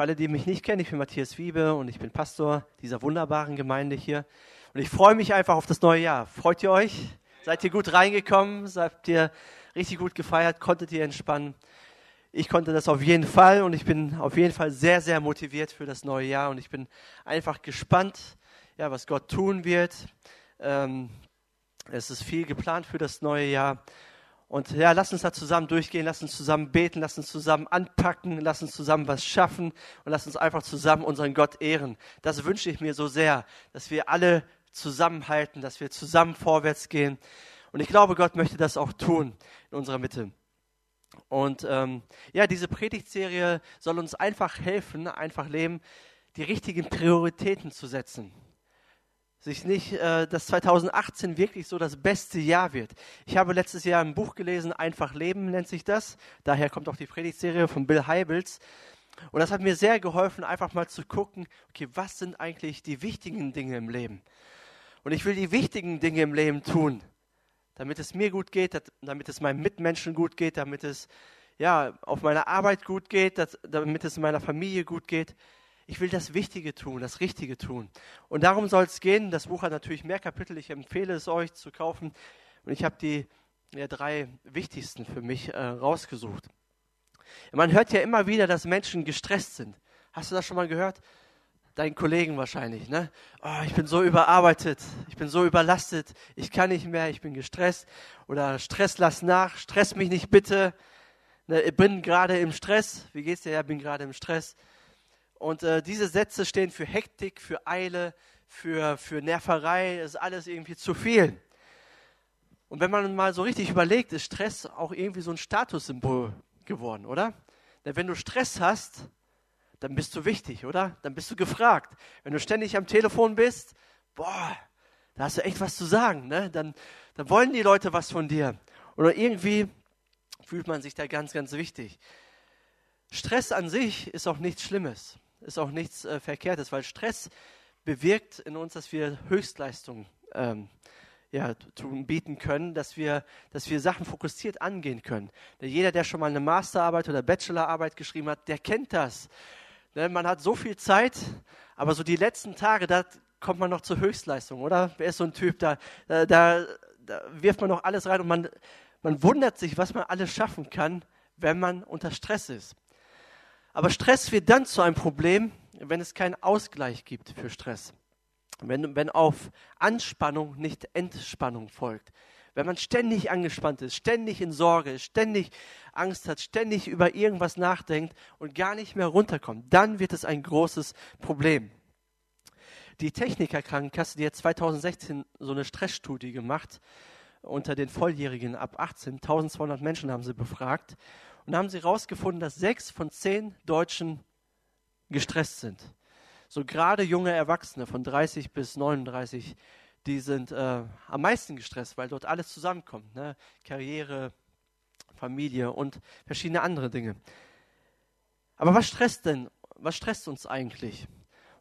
Für alle, die mich nicht kennen, ich bin Matthias Wiebe und ich bin Pastor dieser wunderbaren Gemeinde hier. Und ich freue mich einfach auf das neue Jahr. Freut ihr euch? Seid ihr gut reingekommen? Seid ihr richtig gut gefeiert? Konntet ihr entspannen? Ich konnte das auf jeden Fall und ich bin auf jeden Fall sehr, sehr motiviert für das neue Jahr und ich bin einfach gespannt, ja, was Gott tun wird. Ähm, es ist viel geplant für das neue Jahr. Und ja, lass uns da zusammen durchgehen, lass uns zusammen beten, lass uns zusammen anpacken, lass uns zusammen was schaffen und lass uns einfach zusammen unseren Gott ehren. Das wünsche ich mir so sehr, dass wir alle zusammenhalten, dass wir zusammen vorwärts gehen. Und ich glaube, Gott möchte das auch tun in unserer Mitte. Und ähm, ja, diese Predigtserie soll uns einfach helfen, einfach leben, die richtigen Prioritäten zu setzen sich nicht, äh, dass 2018 wirklich so das beste Jahr wird. Ich habe letztes Jahr ein Buch gelesen, Einfach Leben nennt sich das. Daher kommt auch die Predigtserie von Bill Heibels. Und das hat mir sehr geholfen, einfach mal zu gucken, okay, was sind eigentlich die wichtigen Dinge im Leben? Und ich will die wichtigen Dinge im Leben tun, damit es mir gut geht, damit es meinen Mitmenschen gut geht, damit es ja, auf meiner Arbeit gut geht, damit es meiner Familie gut geht. Ich will das Wichtige tun, das Richtige tun. Und darum soll es gehen. Das Buch hat natürlich mehr Kapitel. Ich empfehle es euch zu kaufen. Und ich habe die ja, drei wichtigsten für mich äh, rausgesucht. Man hört ja immer wieder, dass Menschen gestresst sind. Hast du das schon mal gehört? Deinen Kollegen wahrscheinlich, ne? Oh, ich bin so überarbeitet, ich bin so überlastet, ich kann nicht mehr, ich bin gestresst. Oder Stress lass nach, stress mich nicht bitte. Ne, ich bin gerade im Stress. Wie geht's dir? Ja, bin gerade im Stress. Und äh, diese Sätze stehen für Hektik, für Eile, für, für Nerverei, ist alles irgendwie zu viel. Und wenn man mal so richtig überlegt, ist Stress auch irgendwie so ein Statussymbol geworden, oder? Denn wenn du Stress hast, dann bist du wichtig, oder? Dann bist du gefragt. Wenn du ständig am Telefon bist, boah, da hast du echt was zu sagen, ne? Dann, dann wollen die Leute was von dir. Oder irgendwie fühlt man sich da ganz, ganz wichtig. Stress an sich ist auch nichts Schlimmes ist auch nichts äh, Verkehrtes, weil Stress bewirkt in uns, dass wir Höchstleistungen ähm, ja, tun, bieten können, dass wir, dass wir Sachen fokussiert angehen können. Jeder, der schon mal eine Masterarbeit oder Bachelorarbeit geschrieben hat, der kennt das. Ne, man hat so viel Zeit, aber so die letzten Tage, da kommt man noch zur Höchstleistung, oder? Wer ist so ein Typ, da, da, da, da wirft man noch alles rein und man, man wundert sich, was man alles schaffen kann, wenn man unter Stress ist. Aber Stress wird dann zu einem Problem, wenn es keinen Ausgleich gibt für Stress. Wenn, wenn auf Anspannung nicht Entspannung folgt. Wenn man ständig angespannt ist, ständig in Sorge ist, ständig Angst hat, ständig über irgendwas nachdenkt und gar nicht mehr runterkommt, dann wird es ein großes Problem. Die Techniker Krankenkasse, die hat 2016 so eine Stressstudie gemacht unter den Volljährigen ab 18, 1200 Menschen haben sie befragt und haben sie herausgefunden, dass sechs von zehn Deutschen gestresst sind. So gerade junge Erwachsene von 30 bis 39, die sind äh, am meisten gestresst, weil dort alles zusammenkommt. Ne? Karriere, Familie und verschiedene andere Dinge. Aber was stresst denn? Was stresst uns eigentlich?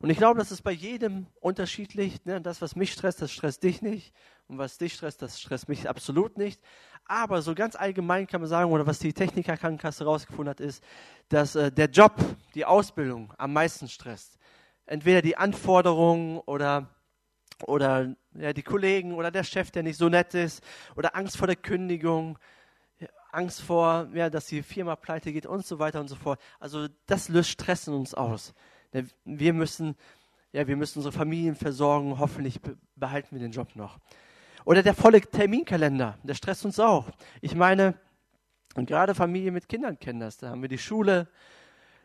Und ich glaube, das ist bei jedem unterschiedlich. Ne? Das, was mich stresst, das stresst dich nicht. Und was dich stresst, das stresst mich absolut nicht. Aber so ganz allgemein kann man sagen, oder was die Technikerkrankenkasse herausgefunden hat, ist, dass äh, der Job, die Ausbildung am meisten stresst. Entweder die Anforderungen oder, oder ja, die Kollegen oder der Chef, der nicht so nett ist, oder Angst vor der Kündigung, Angst vor, ja, dass die Firma pleite geht und so weiter und so fort. Also das löst Stress in uns aus. Wir müssen, ja, wir müssen unsere Familien versorgen, hoffentlich behalten wir den Job noch. Oder der volle Terminkalender, der stresst uns auch. Ich meine, und gerade Familien mit Kindern kennen das. Da haben wir die Schule,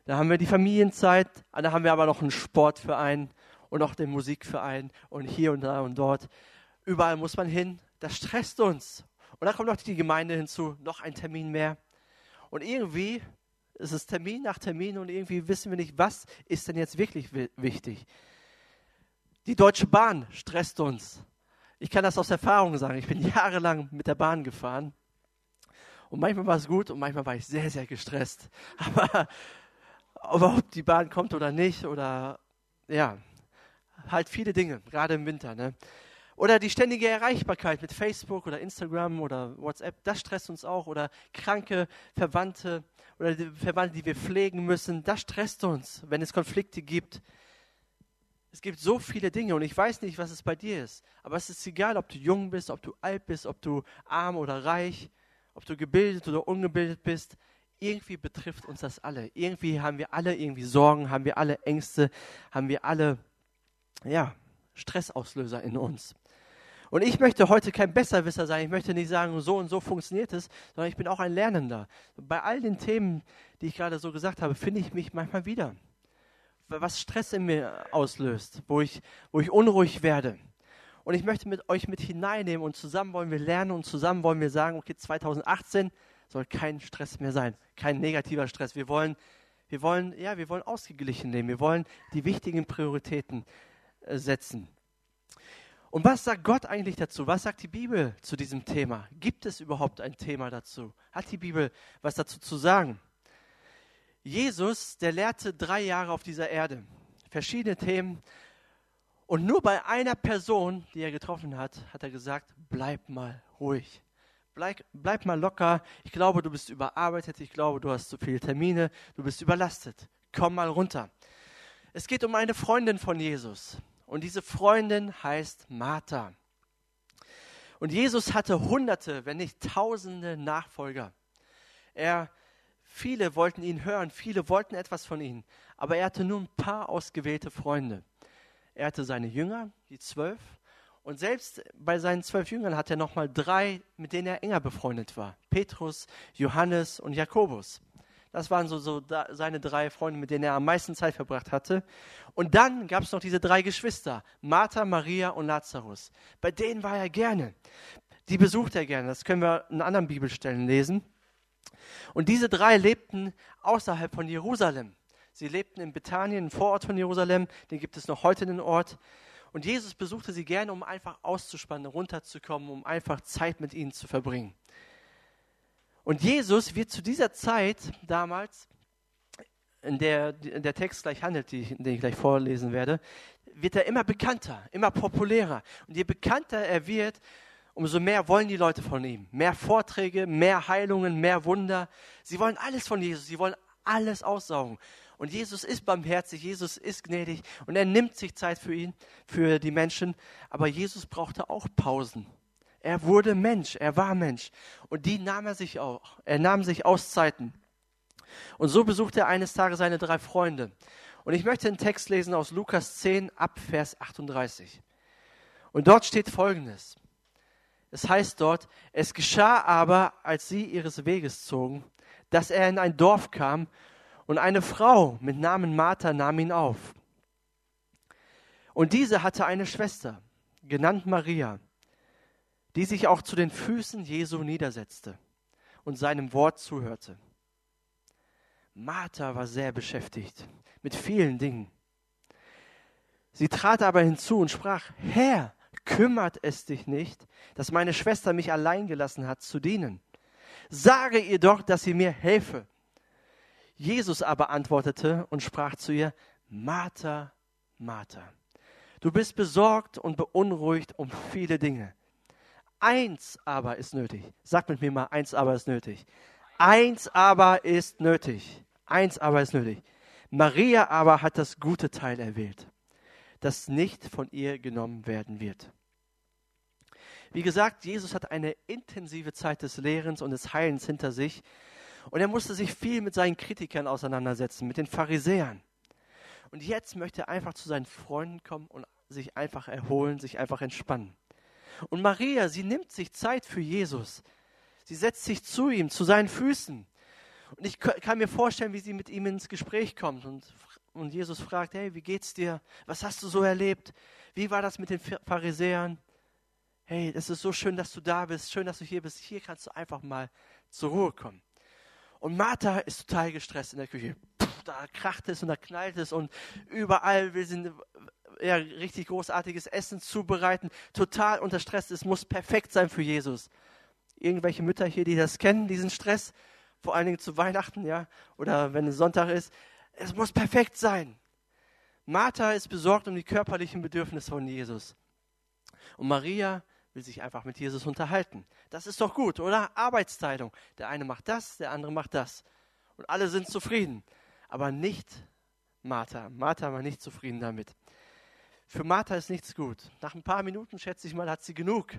da haben wir die Familienzeit, da haben wir aber noch einen Sportverein und auch den Musikverein und hier und da und dort. Überall muss man hin. Das stresst uns. Und dann kommt noch die Gemeinde hinzu, noch ein Termin mehr. Und irgendwie ist es Termin nach Termin und irgendwie wissen wir nicht, was ist denn jetzt wirklich wichtig. Die Deutsche Bahn stresst uns. Ich kann das aus Erfahrung sagen. Ich bin jahrelang mit der Bahn gefahren. Und manchmal war es gut und manchmal war ich sehr, sehr gestresst. Aber, aber ob die Bahn kommt oder nicht, oder ja, halt viele Dinge, gerade im Winter. Ne? Oder die ständige Erreichbarkeit mit Facebook oder Instagram oder WhatsApp, das stresst uns auch. Oder kranke Verwandte oder die Verwandte, die wir pflegen müssen, das stresst uns, wenn es Konflikte gibt. Es gibt so viele Dinge und ich weiß nicht, was es bei dir ist. Aber es ist egal, ob du jung bist, ob du alt bist, ob du arm oder reich, ob du gebildet oder ungebildet bist. Irgendwie betrifft uns das alle. Irgendwie haben wir alle irgendwie Sorgen, haben wir alle Ängste, haben wir alle ja, Stressauslöser in uns. Und ich möchte heute kein Besserwisser sein. Ich möchte nicht sagen, so und so funktioniert es, sondern ich bin auch ein Lernender. Bei all den Themen, die ich gerade so gesagt habe, finde ich mich manchmal wieder. Was Stress in mir auslöst, wo ich, wo ich unruhig werde. Und ich möchte mit euch mit hineinnehmen und zusammen wollen wir lernen und zusammen wollen wir sagen, okay, 2018 soll kein Stress mehr sein, kein negativer Stress. Wir wollen, wir wollen, ja, wir wollen ausgeglichen leben. Wir wollen die wichtigen Prioritäten äh, setzen. Und was sagt Gott eigentlich dazu? Was sagt die Bibel zu diesem Thema? Gibt es überhaupt ein Thema dazu? Hat die Bibel was dazu zu sagen? Jesus, der lehrte drei Jahre auf dieser Erde, verschiedene Themen. Und nur bei einer Person, die er getroffen hat, hat er gesagt, bleib mal ruhig. Bleib, bleib mal locker. Ich glaube, du bist überarbeitet. Ich glaube, du hast zu viele Termine. Du bist überlastet. Komm mal runter. Es geht um eine Freundin von Jesus. Und diese Freundin heißt Martha. Und Jesus hatte hunderte, wenn nicht tausende Nachfolger. Er, viele wollten ihn hören, viele wollten etwas von ihm, aber er hatte nur ein paar ausgewählte Freunde. Er hatte seine Jünger, die zwölf, und selbst bei seinen zwölf Jüngern hat er nochmal drei, mit denen er enger befreundet war. Petrus, Johannes und Jakobus. Das waren so, so da, seine drei Freunde, mit denen er am meisten Zeit verbracht hatte. Und dann gab es noch diese drei Geschwister, Martha, Maria und Lazarus. Bei denen war er gerne. Die besucht er gerne. Das können wir in anderen Bibelstellen lesen. Und diese drei lebten außerhalb von Jerusalem. Sie lebten in Bethanien, im Vorort von Jerusalem. Den gibt es noch heute den Ort. Und Jesus besuchte sie gerne, um einfach auszuspannen, runterzukommen, um einfach Zeit mit ihnen zu verbringen. Und Jesus wird zu dieser Zeit damals, in der der Text gleich handelt, den ich gleich vorlesen werde, wird er immer bekannter, immer populärer. Und je bekannter er wird, umso mehr wollen die Leute von ihm. Mehr Vorträge, mehr Heilungen, mehr Wunder. Sie wollen alles von Jesus, sie wollen alles aussaugen. Und Jesus ist barmherzig, Jesus ist gnädig und er nimmt sich Zeit für ihn, für die Menschen. Aber Jesus brauchte auch Pausen. Er wurde Mensch, er war Mensch. Und die nahm er sich auch. Er nahm sich Auszeiten. Und so besuchte er eines Tages seine drei Freunde. Und ich möchte einen Text lesen aus Lukas 10 ab Vers 38. Und dort steht Folgendes. Es heißt dort, es geschah aber, als sie ihres Weges zogen, dass er in ein Dorf kam und eine Frau mit Namen Martha nahm ihn auf. Und diese hatte eine Schwester, genannt Maria die sich auch zu den Füßen Jesu niedersetzte und seinem Wort zuhörte. Martha war sehr beschäftigt mit vielen Dingen. Sie trat aber hinzu und sprach, Herr, kümmert es dich nicht, dass meine Schwester mich allein gelassen hat zu dienen. Sage ihr doch, dass sie mir helfe. Jesus aber antwortete und sprach zu ihr, Martha, Martha, du bist besorgt und beunruhigt um viele Dinge Eins aber ist nötig. Sag mit mir mal, eins aber ist nötig. Eins aber ist nötig. Eins aber ist nötig. Maria aber hat das gute Teil erwählt, das nicht von ihr genommen werden wird. Wie gesagt, Jesus hat eine intensive Zeit des Lehrens und des Heilens hinter sich und er musste sich viel mit seinen Kritikern auseinandersetzen, mit den Pharisäern. Und jetzt möchte er einfach zu seinen Freunden kommen und sich einfach erholen, sich einfach entspannen. Und Maria, sie nimmt sich Zeit für Jesus. Sie setzt sich zu ihm, zu seinen Füßen. Und ich kann mir vorstellen, wie sie mit ihm ins Gespräch kommt und, und Jesus fragt, hey, wie geht's dir? Was hast du so erlebt? Wie war das mit den Pharisäern? Hey, es ist so schön, dass du da bist. Schön, dass du hier bist. Hier kannst du einfach mal zur Ruhe kommen. Und Martha ist total gestresst in der Küche. Puh, da kracht es und da knallt es und überall will sie ja, richtig großartiges Essen zubereiten, total unter Stress. Es muss perfekt sein für Jesus. Irgendwelche Mütter hier, die das kennen, diesen Stress, vor allen Dingen zu Weihnachten, ja, oder wenn es Sonntag ist. Es muss perfekt sein. Martha ist besorgt um die körperlichen Bedürfnisse von Jesus. Und Maria will sich einfach mit Jesus unterhalten. Das ist doch gut, oder? Arbeitsteilung. Der eine macht das, der andere macht das. Und alle sind zufrieden. Aber nicht Martha. Martha war nicht zufrieden damit. Für Martha ist nichts gut. Nach ein paar Minuten, schätze ich mal, hat sie genug.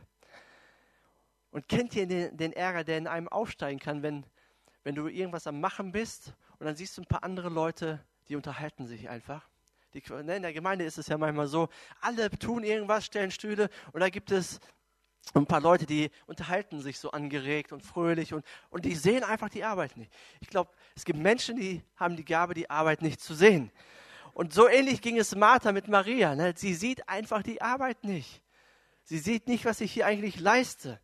Und kennt ihr den, den Ärger, der in einem aufsteigen kann, wenn, wenn du irgendwas am Machen bist und dann siehst du ein paar andere Leute, die unterhalten sich einfach? Die, ne, in der Gemeinde ist es ja manchmal so, alle tun irgendwas, stellen Stühle und da gibt es ein paar Leute, die unterhalten sich so angeregt und fröhlich und, und die sehen einfach die Arbeit nicht. Ich glaube, es gibt Menschen, die haben die Gabe, die Arbeit nicht zu sehen. Und so ähnlich ging es Martha mit Maria. Ne? Sie sieht einfach die Arbeit nicht. Sie sieht nicht, was ich hier eigentlich leiste.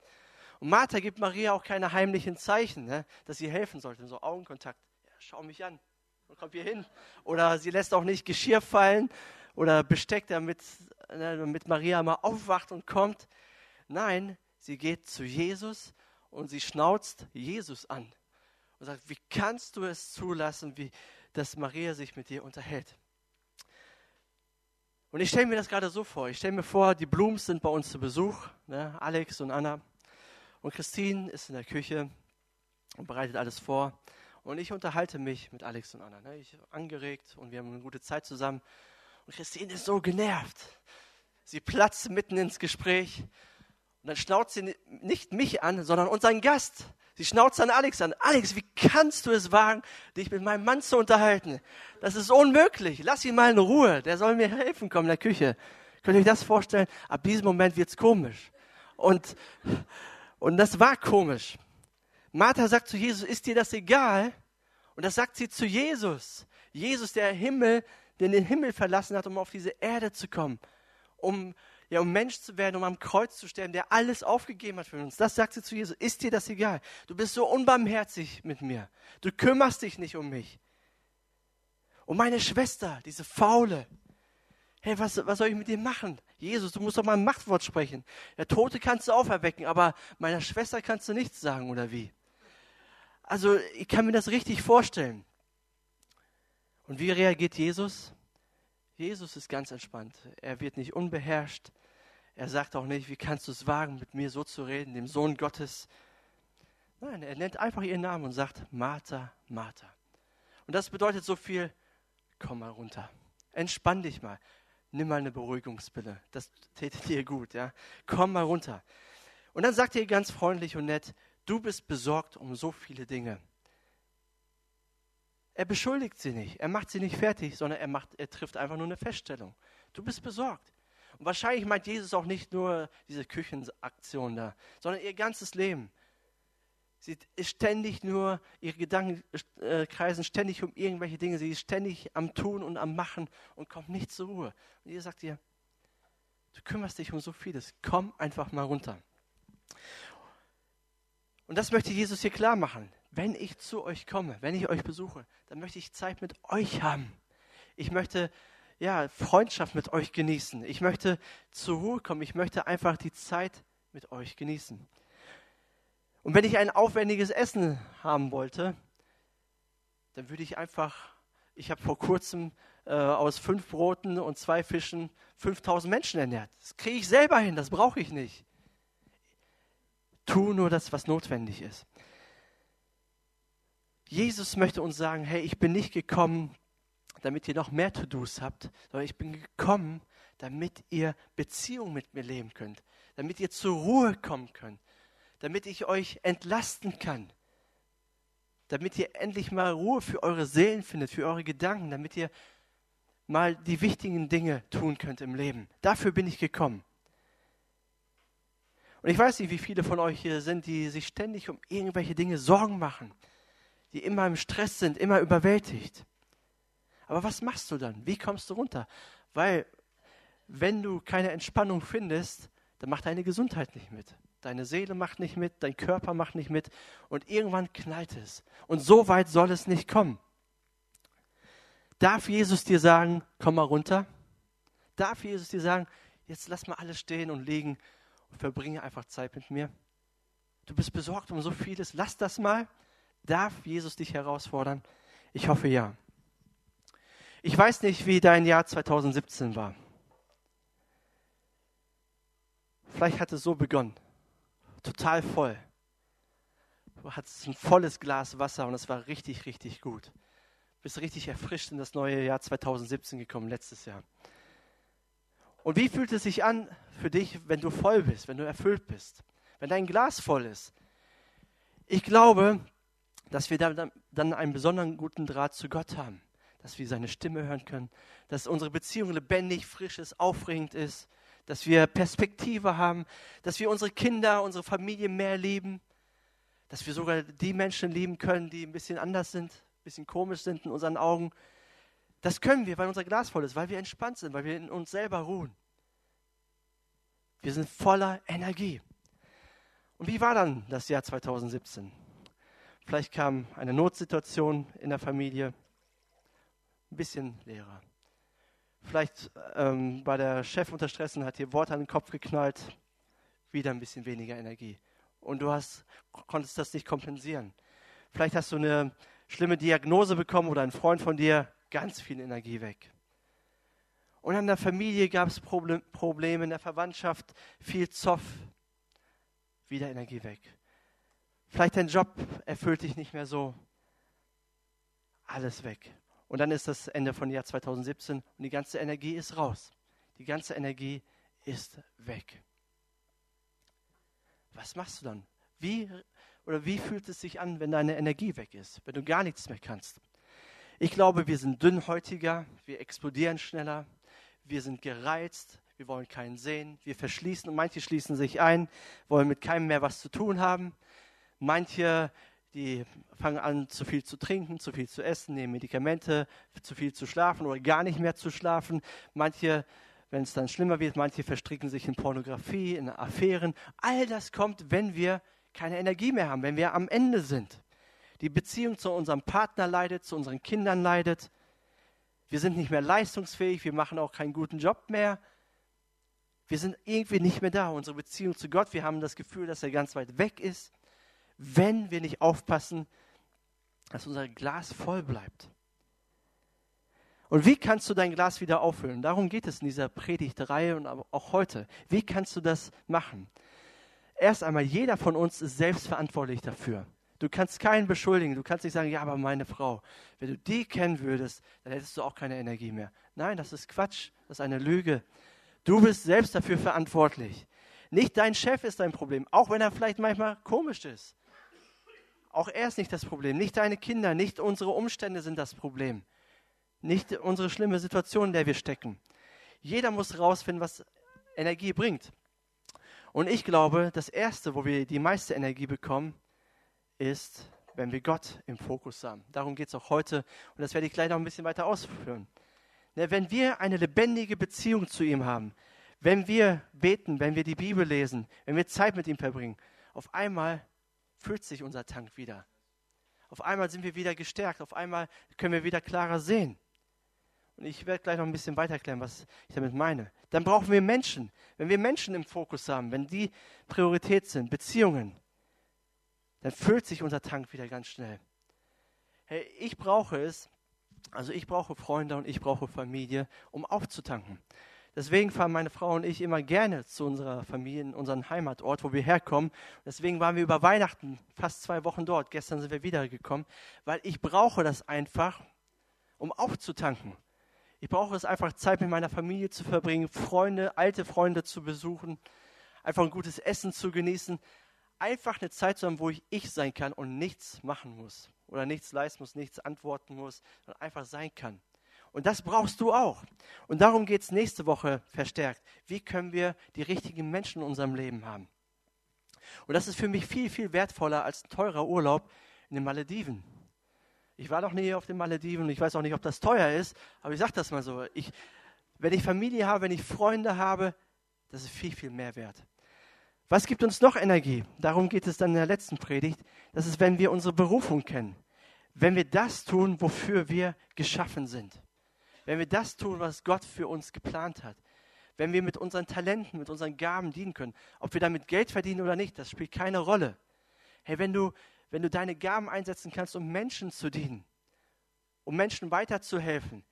Und Martha gibt Maria auch keine heimlichen Zeichen, ne? dass sie helfen sollte. So Augenkontakt. Ja, schau mich an und komm hier hin. Oder sie lässt auch nicht Geschirr fallen oder Besteck, damit, ne, damit Maria mal aufwacht und kommt. Nein, sie geht zu Jesus und sie schnauzt Jesus an und sagt, wie kannst du es zulassen, wie, dass Maria sich mit dir unterhält? Und ich stelle mir das gerade so vor. Ich stelle mir vor, die Blums sind bei uns zu Besuch, ne? Alex und Anna. Und Christine ist in der Küche und bereitet alles vor. Und ich unterhalte mich mit Alex und Anna. Ne? Ich angeregt und wir haben eine gute Zeit zusammen. Und Christine ist so genervt. Sie platzt mitten ins Gespräch. Und dann schnauzt sie nicht mich an, sondern unseren Gast. Sie schnauzt an Alex an. Alex, wie kannst du es wagen, dich mit meinem Mann zu unterhalten? Das ist unmöglich. Lass ihn mal in Ruhe. Der soll mir helfen kommen in der Küche. Könnt ihr euch das vorstellen? Ab diesem Moment wird's komisch. Und, und das war komisch. Martha sagt zu Jesus, ist dir das egal? Und das sagt sie zu Jesus. Jesus, der Himmel, der den Himmel verlassen hat, um auf diese Erde zu kommen. Um ja, um Mensch zu werden, um am Kreuz zu sterben, der alles aufgegeben hat für uns. Das sagt sie zu Jesus. Ist dir das egal? Du bist so unbarmherzig mit mir. Du kümmerst dich nicht um mich. Und meine Schwester, diese Faule. Hey, was, was soll ich mit dir machen? Jesus, du musst doch mal ein Machtwort sprechen. Der Tote kannst du auferwecken, aber meiner Schwester kannst du nichts sagen, oder wie? Also, ich kann mir das richtig vorstellen. Und wie reagiert Jesus? Jesus ist ganz entspannt. Er wird nicht unbeherrscht. Er sagt auch nicht, wie kannst du es wagen, mit mir so zu reden, dem Sohn Gottes. Nein, er nennt einfach ihren Namen und sagt, Martha, Martha. Und das bedeutet so viel, komm mal runter. Entspann dich mal. Nimm mal eine Beruhigungspille. Das täte dir gut, ja. Komm mal runter. Und dann sagt er ganz freundlich und nett, du bist besorgt um so viele Dinge. Er beschuldigt sie nicht, er macht sie nicht fertig, sondern er, macht, er trifft einfach nur eine Feststellung. Du bist besorgt. Und wahrscheinlich meint Jesus auch nicht nur diese Küchenaktion da, sondern ihr ganzes Leben. Sie ist ständig nur, ihre Gedanken äh, kreisen ständig um irgendwelche Dinge. Sie ist ständig am Tun und am Machen und kommt nicht zur Ruhe. Und ihr sagt ihr, du kümmerst dich um so vieles. Komm einfach mal runter. Und das möchte Jesus hier klar machen. Wenn ich zu euch komme, wenn ich euch besuche, dann möchte ich Zeit mit euch haben. Ich möchte ja, Freundschaft mit euch genießen. Ich möchte zur Ruhe kommen. Ich möchte einfach die Zeit mit euch genießen. Und wenn ich ein aufwendiges Essen haben wollte, dann würde ich einfach, ich habe vor kurzem äh, aus fünf Broten und zwei Fischen 5000 Menschen ernährt. Das kriege ich selber hin, das brauche ich nicht. Tu nur das, was notwendig ist. Jesus möchte uns sagen, hey, ich bin nicht gekommen, damit ihr noch mehr To-Dos habt, sondern ich bin gekommen, damit ihr Beziehung mit mir leben könnt, damit ihr zur Ruhe kommen könnt, damit ich euch entlasten kann, damit ihr endlich mal Ruhe für eure Seelen findet, für eure Gedanken, damit ihr mal die wichtigen Dinge tun könnt im Leben. Dafür bin ich gekommen. Und ich weiß nicht, wie viele von euch hier sind, die sich ständig um irgendwelche Dinge Sorgen machen, die immer im Stress sind, immer überwältigt. Aber was machst du dann? Wie kommst du runter? Weil wenn du keine Entspannung findest, dann macht deine Gesundheit nicht mit. Deine Seele macht nicht mit, dein Körper macht nicht mit und irgendwann knallt es. Und so weit soll es nicht kommen. Darf Jesus dir sagen, komm mal runter? Darf Jesus dir sagen, jetzt lass mal alles stehen und liegen und verbringe einfach Zeit mit mir? Du bist besorgt um so vieles, lass das mal. Darf Jesus dich herausfordern? Ich hoffe ja. Ich weiß nicht, wie dein Jahr 2017 war. Vielleicht hat es so begonnen. Total voll. Du hattest ein volles Glas Wasser und es war richtig, richtig gut. Du bist richtig erfrischt in das neue Jahr 2017 gekommen, letztes Jahr. Und wie fühlt es sich an für dich, wenn du voll bist, wenn du erfüllt bist, wenn dein Glas voll ist? Ich glaube, dass wir dann, dann einen besonderen guten Draht zu Gott haben, dass wir seine Stimme hören können, dass unsere Beziehung lebendig, frisch ist, aufregend ist, dass wir Perspektive haben, dass wir unsere Kinder, unsere Familie mehr lieben, dass wir sogar die Menschen lieben können, die ein bisschen anders sind, ein bisschen komisch sind in unseren Augen. Das können wir, weil unser Glas voll ist, weil wir entspannt sind, weil wir in uns selber ruhen. Wir sind voller Energie. Und wie war dann das Jahr 2017? Vielleicht kam eine Notsituation in der Familie, ein bisschen leerer. Vielleicht ähm, war der Chef unter Stress und hat dir Worte an den Kopf geknallt, wieder ein bisschen weniger Energie. Und du hast, konntest das nicht kompensieren. Vielleicht hast du eine schlimme Diagnose bekommen oder ein Freund von dir, ganz viel Energie weg. Und in der Familie gab es Problem, Probleme, in der Verwandtschaft viel Zoff, wieder Energie weg. Vielleicht dein Job erfüllt dich nicht mehr so. Alles weg. Und dann ist das Ende von Jahr 2017 und die ganze Energie ist raus. Die ganze Energie ist weg. Was machst du dann? Wie oder wie fühlt es sich an, wenn deine Energie weg ist, wenn du gar nichts mehr kannst? Ich glaube, wir sind dünnhäutiger, wir explodieren schneller, wir sind gereizt, wir wollen keinen sehen, wir verschließen und manche schließen sich ein, wollen mit keinem mehr was zu tun haben. Manche die fangen an, zu viel zu trinken, zu viel zu essen, nehmen Medikamente, zu viel zu schlafen oder gar nicht mehr zu schlafen. Manche, wenn es dann schlimmer wird, manche verstricken sich in Pornografie, in Affären. All das kommt, wenn wir keine Energie mehr haben, wenn wir am Ende sind. Die Beziehung zu unserem Partner leidet, zu unseren Kindern leidet. Wir sind nicht mehr leistungsfähig, wir machen auch keinen guten Job mehr. Wir sind irgendwie nicht mehr da. Unsere Beziehung zu Gott, wir haben das Gefühl, dass er ganz weit weg ist wenn wir nicht aufpassen, dass unser Glas voll bleibt. Und wie kannst du dein Glas wieder auffüllen? Darum geht es in dieser Predigtreihe und auch heute. Wie kannst du das machen? Erst einmal, jeder von uns ist selbstverantwortlich dafür. Du kannst keinen beschuldigen. Du kannst nicht sagen, ja, aber meine Frau, wenn du die kennen würdest, dann hättest du auch keine Energie mehr. Nein, das ist Quatsch. Das ist eine Lüge. Du bist selbst dafür verantwortlich. Nicht dein Chef ist dein Problem, auch wenn er vielleicht manchmal komisch ist. Auch er ist nicht das Problem. Nicht deine Kinder, nicht unsere Umstände sind das Problem. Nicht unsere schlimme Situation, in der wir stecken. Jeder muss herausfinden, was Energie bringt. Und ich glaube, das Erste, wo wir die meiste Energie bekommen, ist, wenn wir Gott im Fokus haben. Darum geht es auch heute und das werde ich gleich noch ein bisschen weiter ausführen. Ne, wenn wir eine lebendige Beziehung zu ihm haben, wenn wir beten, wenn wir die Bibel lesen, wenn wir Zeit mit ihm verbringen, auf einmal füllt sich unser Tank wieder. Auf einmal sind wir wieder gestärkt, auf einmal können wir wieder klarer sehen. Und ich werde gleich noch ein bisschen weiter erklären, was ich damit meine. Dann brauchen wir Menschen. Wenn wir Menschen im Fokus haben, wenn die Priorität sind, Beziehungen, dann füllt sich unser Tank wieder ganz schnell. Hey, ich brauche es, also ich brauche Freunde und ich brauche Familie, um aufzutanken. Deswegen fahren meine Frau und ich immer gerne zu unserer Familie, in unseren Heimatort, wo wir herkommen. Deswegen waren wir über Weihnachten fast zwei Wochen dort. Gestern sind wir wiedergekommen, weil ich brauche das einfach, um aufzutanken. Ich brauche es einfach, Zeit mit meiner Familie zu verbringen, Freunde, alte Freunde zu besuchen, einfach ein gutes Essen zu genießen. Einfach eine Zeit zu haben, wo ich ich sein kann und nichts machen muss oder nichts leisten muss, nichts antworten muss, sondern einfach sein kann. Und das brauchst du auch. Und darum geht es nächste Woche verstärkt. Wie können wir die richtigen Menschen in unserem Leben haben? Und das ist für mich viel, viel wertvoller als ein teurer Urlaub in den Malediven. Ich war noch nie auf den Malediven und ich weiß auch nicht, ob das teuer ist, aber ich sage das mal so. Ich, wenn ich Familie habe, wenn ich Freunde habe, das ist viel, viel mehr wert. Was gibt uns noch Energie? Darum geht es dann in der letzten Predigt. Das ist, wenn wir unsere Berufung kennen. Wenn wir das tun, wofür wir geschaffen sind wenn wir das tun, was Gott für uns geplant hat, wenn wir mit unseren Talenten, mit unseren Gaben dienen können, ob wir damit Geld verdienen oder nicht, das spielt keine Rolle. Hey, wenn du, wenn du deine Gaben einsetzen kannst, um Menschen zu dienen, um Menschen weiterzuhelfen,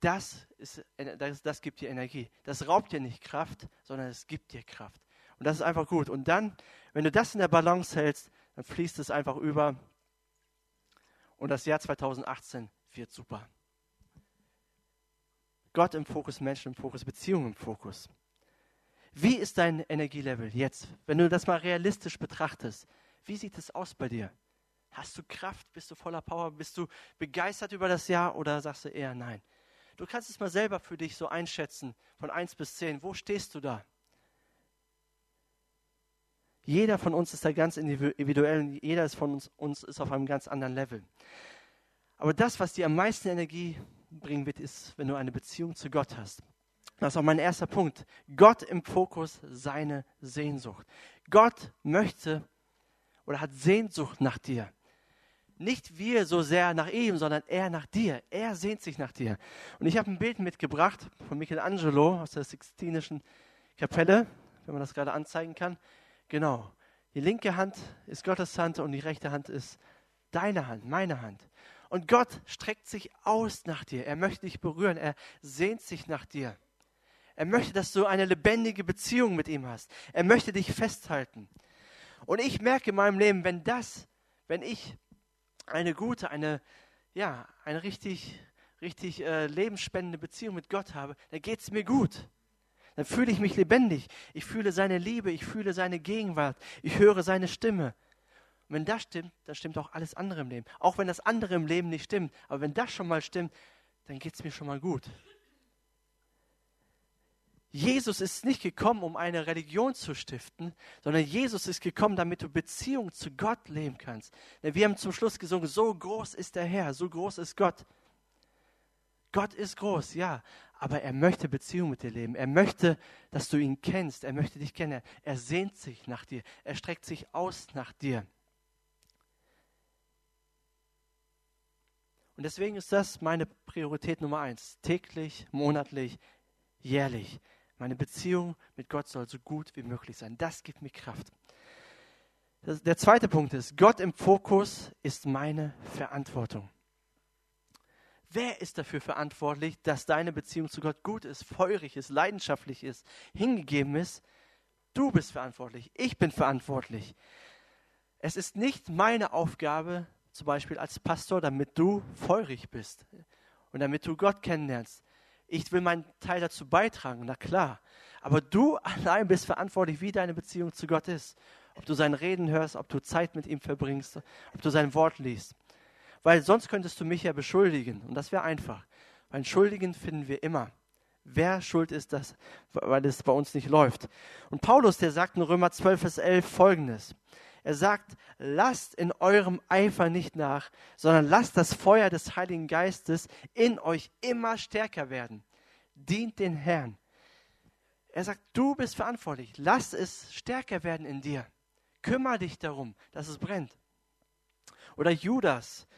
das, ist, das, das gibt dir Energie. Das raubt dir nicht Kraft, sondern es gibt dir Kraft. Und das ist einfach gut. Und dann, wenn du das in der Balance hältst, dann fließt es einfach über. Und das Jahr 2018 wird super. Gott im Fokus, Menschen im Fokus, Beziehungen im Fokus. Wie ist dein Energielevel jetzt? Wenn du das mal realistisch betrachtest, wie sieht es aus bei dir? Hast du Kraft? Bist du voller Power? Bist du begeistert über das Jahr oder sagst du eher nein? Du kannst es mal selber für dich so einschätzen, von 1 bis 10. Wo stehst du da? Jeder von uns ist da ganz individuell und jeder von uns, uns ist auf einem ganz anderen Level. Aber das, was dir am meisten Energie bringen wird, ist, wenn du eine Beziehung zu Gott hast. Das ist auch mein erster Punkt. Gott im Fokus, seine Sehnsucht. Gott möchte oder hat Sehnsucht nach dir. Nicht wir so sehr nach ihm, sondern er nach dir. Er sehnt sich nach dir. Und ich habe ein Bild mitgebracht von Michelangelo aus der Sixtinischen Kapelle, wenn man das gerade anzeigen kann. Genau. Die linke Hand ist Gottes Hand und die rechte Hand ist deine Hand, meine Hand. Und Gott streckt sich aus nach dir. Er möchte dich berühren. Er sehnt sich nach dir. Er möchte, dass du eine lebendige Beziehung mit ihm hast. Er möchte dich festhalten. Und ich merke in meinem Leben, wenn das, wenn ich eine gute, eine, ja, eine richtig, richtig äh, lebensspendende Beziehung mit Gott habe, dann geht es mir gut. Dann fühle ich mich lebendig. Ich fühle seine Liebe, ich fühle seine Gegenwart, ich höre seine Stimme. Und wenn das stimmt, dann stimmt auch alles andere im Leben. Auch wenn das andere im Leben nicht stimmt. Aber wenn das schon mal stimmt, dann geht es mir schon mal gut. Jesus ist nicht gekommen, um eine Religion zu stiften, sondern Jesus ist gekommen, damit du Beziehung zu Gott leben kannst. Wir haben zum Schluss gesungen, so groß ist der Herr, so groß ist Gott. Gott ist groß, ja, aber er möchte Beziehung mit dir leben. Er möchte, dass du ihn kennst. Er möchte dich kennen. Er sehnt sich nach dir. Er streckt sich aus nach dir. Und deswegen ist das meine Priorität Nummer eins. Täglich, monatlich, jährlich. Meine Beziehung mit Gott soll so gut wie möglich sein. Das gibt mir Kraft. Das, der zweite Punkt ist, Gott im Fokus ist meine Verantwortung. Wer ist dafür verantwortlich, dass deine Beziehung zu Gott gut ist, feurig ist, leidenschaftlich ist, hingegeben ist? Du bist verantwortlich. Ich bin verantwortlich. Es ist nicht meine Aufgabe, zum Beispiel als Pastor, damit du feurig bist und damit du Gott kennenlernst. Ich will meinen Teil dazu beitragen, na klar. Aber du allein bist verantwortlich, wie deine Beziehung zu Gott ist. Ob du sein Reden hörst, ob du Zeit mit ihm verbringst, ob du sein Wort liest. Weil sonst könntest du mich ja beschuldigen und das wäre einfach. Weil Schuldigen finden wir immer. Wer schuld ist das, weil es bei uns nicht läuft? Und Paulus, der sagt in Römer 12, Vers 11 folgendes. Er sagt, lasst in eurem Eifer nicht nach, sondern lasst das Feuer des Heiligen Geistes in euch immer stärker werden. Dient den Herrn. Er sagt, du bist verantwortlich. Lass es stärker werden in dir. Kümmer dich darum, dass es brennt. Oder Judas,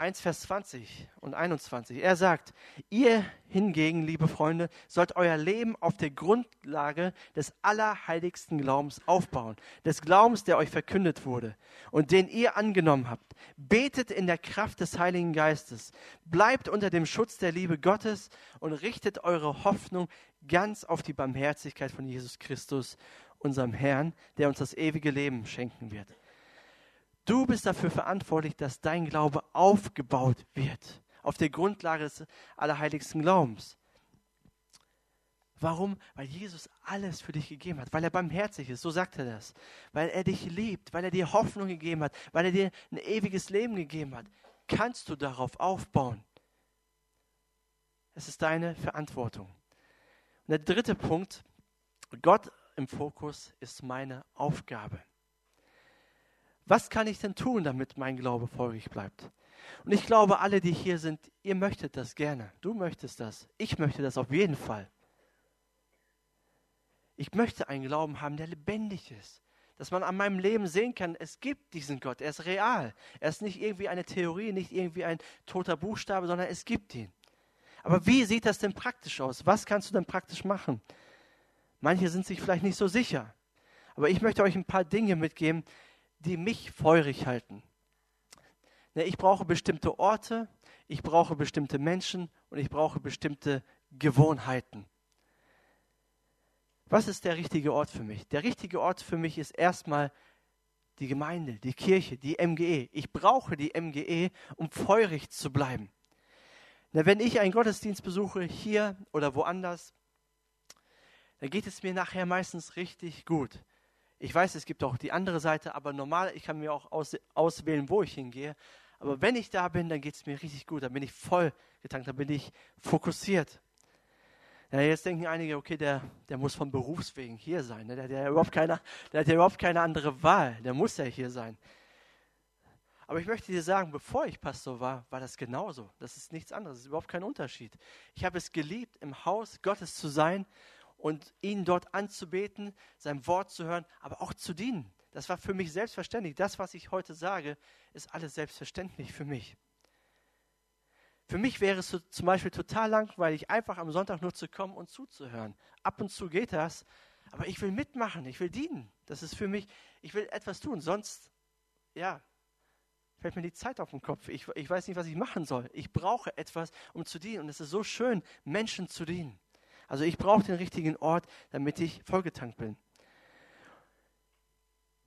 1, Vers 20 und 21. Er sagt, ihr hingegen, liebe Freunde, sollt euer Leben auf der Grundlage des allerheiligsten Glaubens aufbauen, des Glaubens, der euch verkündet wurde und den ihr angenommen habt. Betet in der Kraft des Heiligen Geistes, bleibt unter dem Schutz der Liebe Gottes und richtet eure Hoffnung ganz auf die Barmherzigkeit von Jesus Christus, unserem Herrn, der uns das ewige Leben schenken wird. Du bist dafür verantwortlich, dass dein Glaube aufgebaut wird, auf der Grundlage des allerheiligsten Glaubens. Warum? Weil Jesus alles für dich gegeben hat, weil er barmherzig ist, so sagt er das. Weil er dich liebt, weil er dir Hoffnung gegeben hat, weil er dir ein ewiges Leben gegeben hat. Kannst du darauf aufbauen? Es ist deine Verantwortung. Und der dritte Punkt, Gott im Fokus ist meine Aufgabe. Was kann ich denn tun, damit mein Glaube feurig bleibt? Und ich glaube, alle, die hier sind, ihr möchtet das gerne. Du möchtest das. Ich möchte das auf jeden Fall. Ich möchte einen Glauben haben, der lebendig ist. Dass man an meinem Leben sehen kann, es gibt diesen Gott. Er ist real. Er ist nicht irgendwie eine Theorie, nicht irgendwie ein toter Buchstabe, sondern es gibt ihn. Aber wie sieht das denn praktisch aus? Was kannst du denn praktisch machen? Manche sind sich vielleicht nicht so sicher. Aber ich möchte euch ein paar Dinge mitgeben, die mich feurig halten. Ne, ich brauche bestimmte Orte, ich brauche bestimmte Menschen und ich brauche bestimmte Gewohnheiten. Was ist der richtige Ort für mich? Der richtige Ort für mich ist erstmal die Gemeinde, die Kirche, die MGE. Ich brauche die MGE, um feurig zu bleiben. Na, wenn ich einen Gottesdienst besuche, hier oder woanders, dann geht es mir nachher meistens richtig gut. Ich weiß, es gibt auch die andere Seite, aber normal, ich kann mir auch aus, auswählen, wo ich hingehe. Aber wenn ich da bin, dann geht es mir richtig gut. Dann bin ich voll getankt, dann bin ich fokussiert. Ja, jetzt denken einige, okay, der, der muss von Berufswegen hier sein. Ne? Der, hat ja überhaupt keine, der hat ja überhaupt keine andere Wahl. Der muss ja hier sein. Aber ich möchte dir sagen, bevor ich Pastor war, war das genauso. Das ist nichts anderes. Das ist überhaupt kein Unterschied. Ich habe es geliebt, im Haus Gottes zu sein und ihn dort anzubeten, sein Wort zu hören, aber auch zu dienen. Das war für mich selbstverständlich. Das, was ich heute sage, ist alles selbstverständlich für mich. Für mich wäre es so, zum Beispiel total langweilig, einfach am Sonntag nur zu kommen und zuzuhören. Ab und zu geht das, aber ich will mitmachen, ich will dienen. Das ist für mich, ich will etwas tun, sonst, ja, fällt mir die Zeit auf den Kopf. Ich, ich weiß nicht, was ich machen soll. Ich brauche etwas, um zu dienen. Und es ist so schön, Menschen zu dienen. Also ich brauche den richtigen Ort, damit ich vollgetankt bin.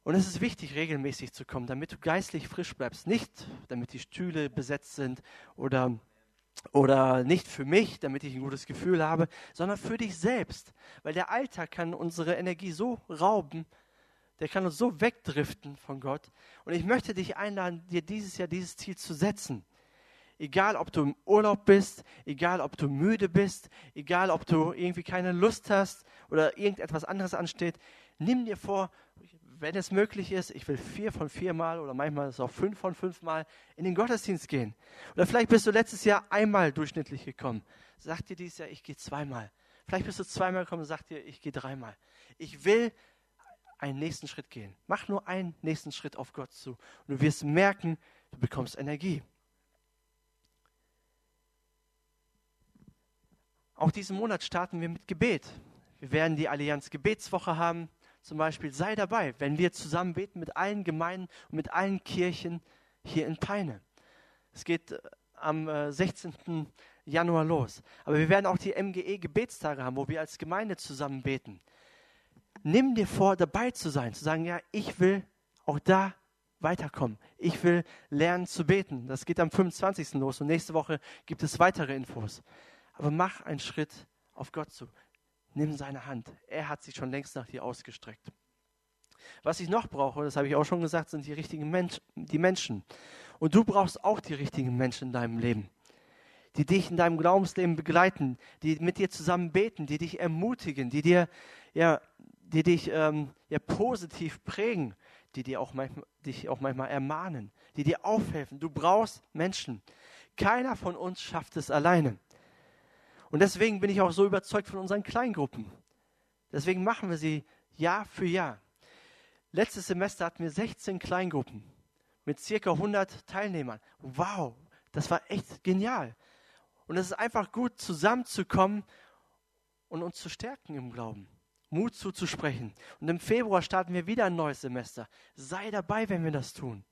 Und es ist wichtig, regelmäßig zu kommen, damit du geistlich frisch bleibst. Nicht, damit die Stühle besetzt sind oder oder nicht für mich, damit ich ein gutes Gefühl habe, sondern für dich selbst. Weil der Alltag kann unsere Energie so rauben, der kann uns so wegdriften von Gott. Und ich möchte dich einladen, dir dieses Jahr dieses Ziel zu setzen. Egal, ob du im Urlaub bist, egal, ob du müde bist, egal, ob du irgendwie keine Lust hast oder irgendetwas anderes ansteht, nimm dir vor, wenn es möglich ist, ich will vier von vier Mal oder manchmal ist es auch fünf von fünf Mal in den Gottesdienst gehen. Oder vielleicht bist du letztes Jahr einmal durchschnittlich gekommen. Sag dir dieses Jahr, ich gehe zweimal. Vielleicht bist du zweimal gekommen und sag dir, ich gehe dreimal. Ich will einen nächsten Schritt gehen. Mach nur einen nächsten Schritt auf Gott zu. Und du wirst merken, du bekommst Energie. Auch diesen Monat starten wir mit Gebet. Wir werden die Allianz Gebetswoche haben zum Beispiel, sei dabei, wenn wir zusammen beten mit allen Gemeinden und mit allen Kirchen hier in Peine. Es geht äh, am 16. Äh, Januar los. Aber wir werden auch die MGE-Gebetstage haben, wo wir als Gemeinde zusammen beten. Nimm dir vor, dabei zu sein, zu sagen, ja, ich will auch da weiterkommen. Ich will lernen zu beten. Das geht am 25. los und nächste Woche gibt es weitere Infos. Aber mach einen Schritt auf Gott zu. Nimm seine Hand. Er hat sich schon längst nach dir ausgestreckt. Was ich noch brauche, das habe ich auch schon gesagt, sind die richtigen Mensch, die Menschen. Und du brauchst auch die richtigen Menschen in deinem Leben, die dich in deinem Glaubensleben begleiten, die mit dir zusammen beten, die dich ermutigen, die dir, ja, die dich ähm, ja, positiv prägen, die dir auch manchmal, dich auch manchmal ermahnen, die dir aufhelfen. Du brauchst Menschen. Keiner von uns schafft es alleine. Und deswegen bin ich auch so überzeugt von unseren Kleingruppen. Deswegen machen wir sie Jahr für Jahr. Letztes Semester hatten wir 16 Kleingruppen mit circa 100 Teilnehmern. Wow, das war echt genial. Und es ist einfach gut, zusammenzukommen und uns zu stärken im Glauben. Mut zuzusprechen. Und im Februar starten wir wieder ein neues Semester. Sei dabei, wenn wir das tun.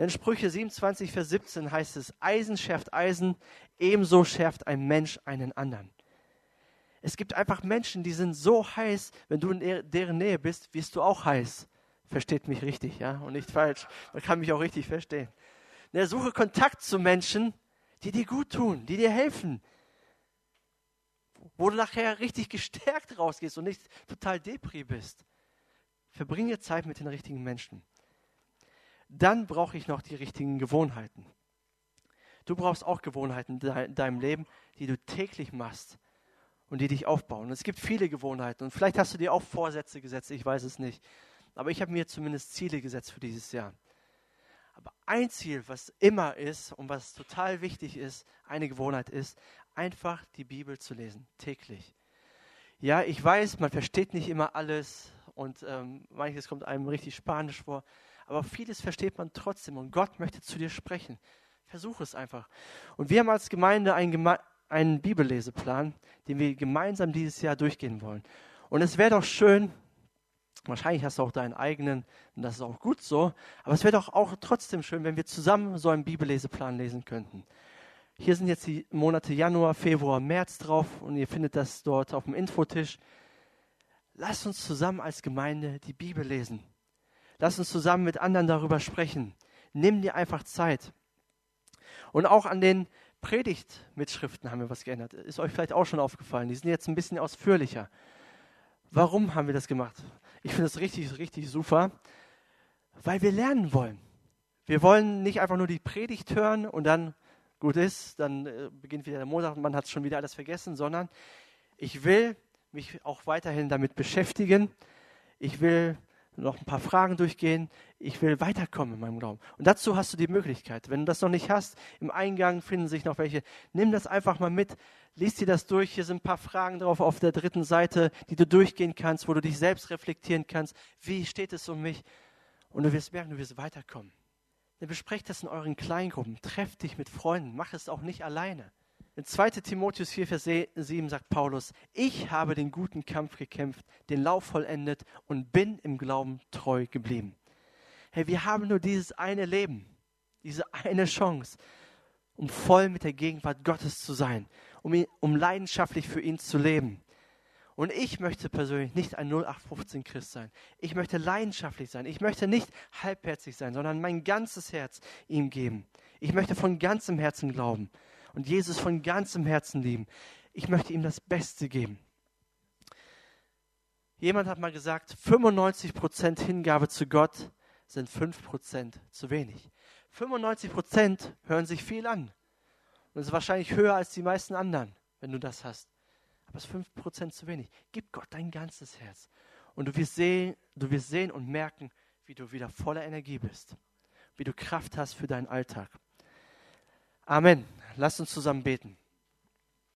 Denn Sprüche 27, Vers 17 heißt es, Eisen schärft Eisen, ebenso schärft ein Mensch einen anderen. Es gibt einfach Menschen, die sind so heiß, wenn du in deren Nähe bist, wirst du auch heiß. Versteht mich richtig, ja, und nicht falsch. Man kann mich auch richtig verstehen. Ne, suche Kontakt zu Menschen, die dir gut tun, die dir helfen, wo du nachher richtig gestärkt rausgehst und nicht total depri bist. Verbringe Zeit mit den richtigen Menschen dann brauche ich noch die richtigen Gewohnheiten. Du brauchst auch Gewohnheiten in deinem Leben, die du täglich machst und die dich aufbauen. Es gibt viele Gewohnheiten und vielleicht hast du dir auch Vorsätze gesetzt, ich weiß es nicht. Aber ich habe mir zumindest Ziele gesetzt für dieses Jahr. Aber ein Ziel, was immer ist und was total wichtig ist, eine Gewohnheit ist, einfach die Bibel zu lesen, täglich. Ja, ich weiß, man versteht nicht immer alles und ähm, manches kommt einem richtig spanisch vor aber vieles versteht man trotzdem und Gott möchte zu dir sprechen. Versuch es einfach. Und wir haben als Gemeinde einen, Geme einen Bibelleseplan, den wir gemeinsam dieses Jahr durchgehen wollen. Und es wäre doch schön, wahrscheinlich hast du auch deinen eigenen, und das ist auch gut so, aber es wäre doch auch trotzdem schön, wenn wir zusammen so einen Bibelleseplan lesen könnten. Hier sind jetzt die Monate Januar, Februar, März drauf und ihr findet das dort auf dem Infotisch. Lass uns zusammen als Gemeinde die Bibel lesen. Lass uns zusammen mit anderen darüber sprechen. Nimm dir einfach Zeit. Und auch an den Predigtmitschriften haben wir was geändert. Ist euch vielleicht auch schon aufgefallen. Die sind jetzt ein bisschen ausführlicher. Warum haben wir das gemacht? Ich finde es richtig, richtig super, weil wir lernen wollen. Wir wollen nicht einfach nur die Predigt hören und dann gut ist, dann äh, beginnt wieder der Montag und man hat schon wieder alles vergessen, sondern ich will mich auch weiterhin damit beschäftigen. Ich will noch ein paar Fragen durchgehen. Ich will weiterkommen in meinem Glauben. Und dazu hast du die Möglichkeit. Wenn du das noch nicht hast, im Eingang finden sich noch welche. Nimm das einfach mal mit. Lies dir das durch. Hier sind ein paar Fragen drauf auf der dritten Seite, die du durchgehen kannst, wo du dich selbst reflektieren kannst. Wie steht es um mich? Und du wirst merken, du wirst weiterkommen. Dann besprecht das in euren Kleingruppen. Trefft dich mit Freunden. Mach es auch nicht alleine. In 2 Timotheus 4, Vers 7 sagt Paulus, ich habe den guten Kampf gekämpft, den Lauf vollendet und bin im Glauben treu geblieben. Hey, wir haben nur dieses eine Leben, diese eine Chance, um voll mit der Gegenwart Gottes zu sein, um, ihn, um leidenschaftlich für ihn zu leben. Und ich möchte persönlich nicht ein 0815 Christ sein. Ich möchte leidenschaftlich sein. Ich möchte nicht halbherzig sein, sondern mein ganzes Herz ihm geben. Ich möchte von ganzem Herzen glauben und Jesus von ganzem Herzen lieben. Ich möchte ihm das Beste geben. Jemand hat mal gesagt, 95% Hingabe zu Gott sind 5% zu wenig. 95% hören sich viel an. Und ist wahrscheinlich höher als die meisten anderen, wenn du das hast. Aber es ist 5% zu wenig. Gib Gott dein ganzes Herz. Und du wirst, sehen, du wirst sehen und merken, wie du wieder voller Energie bist. Wie du Kraft hast für deinen Alltag. Amen. Lasst uns zusammen beten.